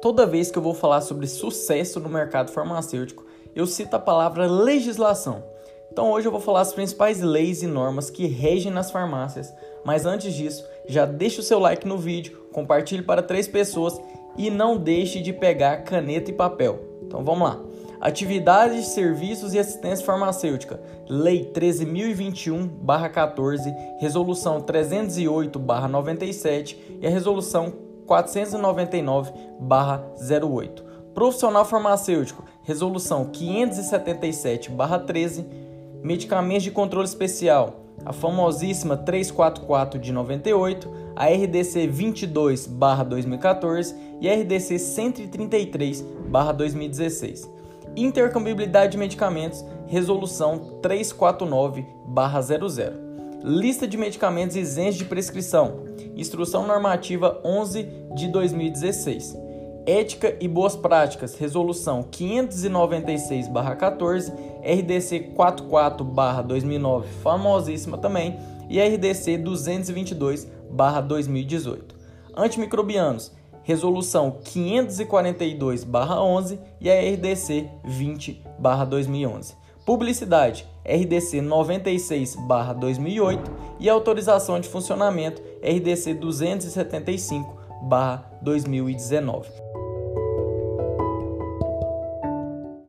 Toda vez que eu vou falar sobre sucesso no mercado farmacêutico, eu cito a palavra legislação. Então hoje eu vou falar as principais leis e normas que regem nas farmácias. Mas antes disso, já deixe o seu like no vídeo, compartilhe para três pessoas e não deixe de pegar caneta e papel. Então vamos lá. Atividades, serviços e assistência farmacêutica. Lei 13.021-14, Resolução 308-97 e a Resolução 499-08. Profissional farmacêutico. Resolução 577-13. Medicamentos de controle especial. A famosíssima 344 de 98, a RDC 22/2014 e a RDC 133/2016 intercambiabilidade de medicamentos, resolução 349/00. Lista de medicamentos isentos de prescrição, instrução normativa 11 de 2016. Ética e boas práticas, resolução 596/14, RDC 44/2009, famosíssima também, e RDC 222/2018. Antimicrobianos, Resolução 542/11 e a RDC 20/2011. Publicidade RDC 96/2008 e autorização de funcionamento RDC 275/2019.